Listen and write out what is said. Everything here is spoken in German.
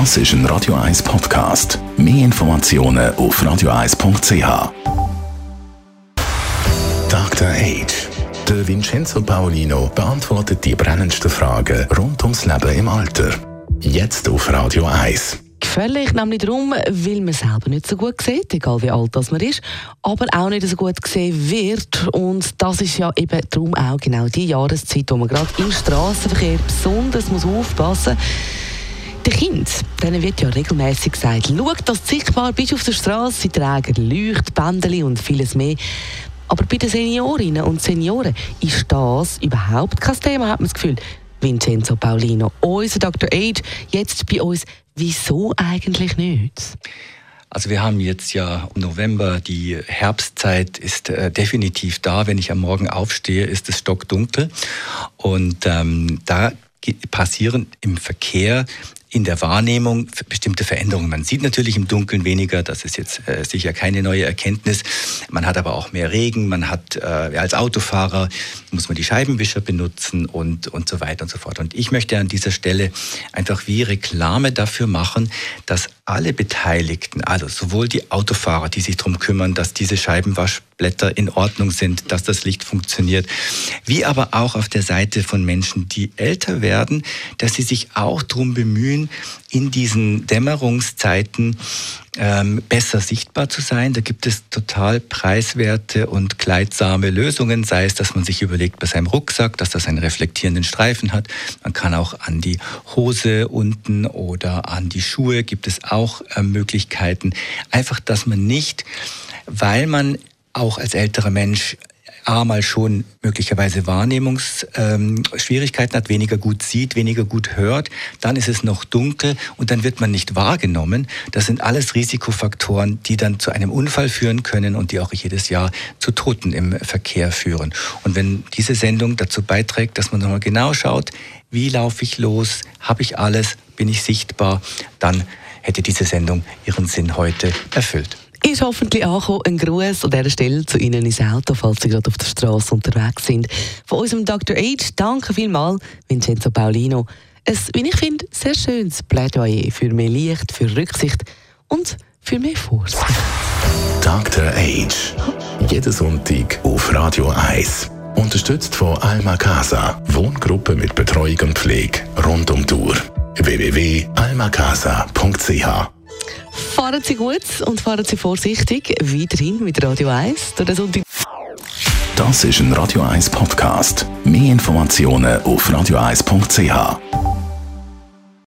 Das ist ein Radio 1 Podcast. Mehr Informationen auf radio1.ch. Dr. Age. Der Vincenzo Paolino beantwortet die brennendsten Fragen rund ums Leben im Alter. Jetzt auf Radio 1 gefährlich, nämlich darum, weil man selber nicht so gut sieht, egal wie alt das man ist, aber auch nicht so gut gesehen wird. Und das ist ja eben darum auch genau die Jahreszeit, wo man gerade im Straßenverkehr besonders muss aufpassen muss. Den Kindern denen wird ja regelmäßig gesagt, schau, dass du sichtbar bist auf der Straße, sie tragen Leuchtbändeli und vieles mehr. Aber bei den Seniorinnen und Senioren ist das überhaupt kein Thema, hat man das Gefühl. Vincenzo Paulino, unser Dr. Age, jetzt bei uns. Wieso eigentlich nicht? Also wir haben jetzt ja im November, die Herbstzeit ist äh, definitiv da. Wenn ich am Morgen aufstehe, ist es stockdunkel. Und ähm, da passieren im Verkehr in der Wahrnehmung bestimmte Veränderungen. Man sieht natürlich im Dunkeln weniger, das ist jetzt äh, sicher keine neue Erkenntnis. Man hat aber auch mehr Regen, man hat äh, als Autofahrer muss man die Scheibenwischer benutzen und, und so weiter und so fort. Und ich möchte an dieser Stelle einfach wie Reklame dafür machen, dass alle Beteiligten, also sowohl die Autofahrer, die sich darum kümmern, dass diese Scheibenwaschblätter in Ordnung sind, dass das Licht funktioniert, wie aber auch auf der Seite von Menschen, die älter werden, dass sie sich auch darum bemühen, in diesen Dämmerungszeiten ähm, besser sichtbar zu sein. Da gibt es total preiswerte und kleidsame Lösungen, sei es, dass man sich überlegt bei seinem Rucksack, dass das einen reflektierenden Streifen hat. Man kann auch an die Hose unten oder an die Schuhe gibt es auch äh, Möglichkeiten. Einfach, dass man nicht, weil man auch als älterer Mensch A mal schon möglicherweise Wahrnehmungsschwierigkeiten hat, weniger gut sieht, weniger gut hört, dann ist es noch dunkel und dann wird man nicht wahrgenommen. Das sind alles Risikofaktoren, die dann zu einem Unfall führen können und die auch jedes Jahr zu Toten im Verkehr führen. Und wenn diese Sendung dazu beiträgt, dass man nochmal genau schaut, wie laufe ich los, habe ich alles, bin ich sichtbar, dann hätte diese Sendung ihren Sinn heute erfüllt ist hoffentlich angekommen. Ein Gruß an dieser Stelle zu Ihnen ins Auto, falls Sie gerade auf der Straße unterwegs sind. Von unserem Dr. Age, danke vielmals, Vincenzo Paulino. Ein, wie ich finde, sehr schönes Plädoyer für mehr Licht, für Rücksicht und für mehr Vorsicht. Dr. Age. Jeden Sonntag auf Radio 1. Unterstützt von Alma Casa. Wohngruppe mit Betreuung und Pflege rund um Uhr. www.almacasa.ch Fahren Sie gut und fahren Sie vorsichtig. Weiterhin mit Radio 1. Das ist ein Radio 1 Podcast. Mehr Informationen auf radio1.ch.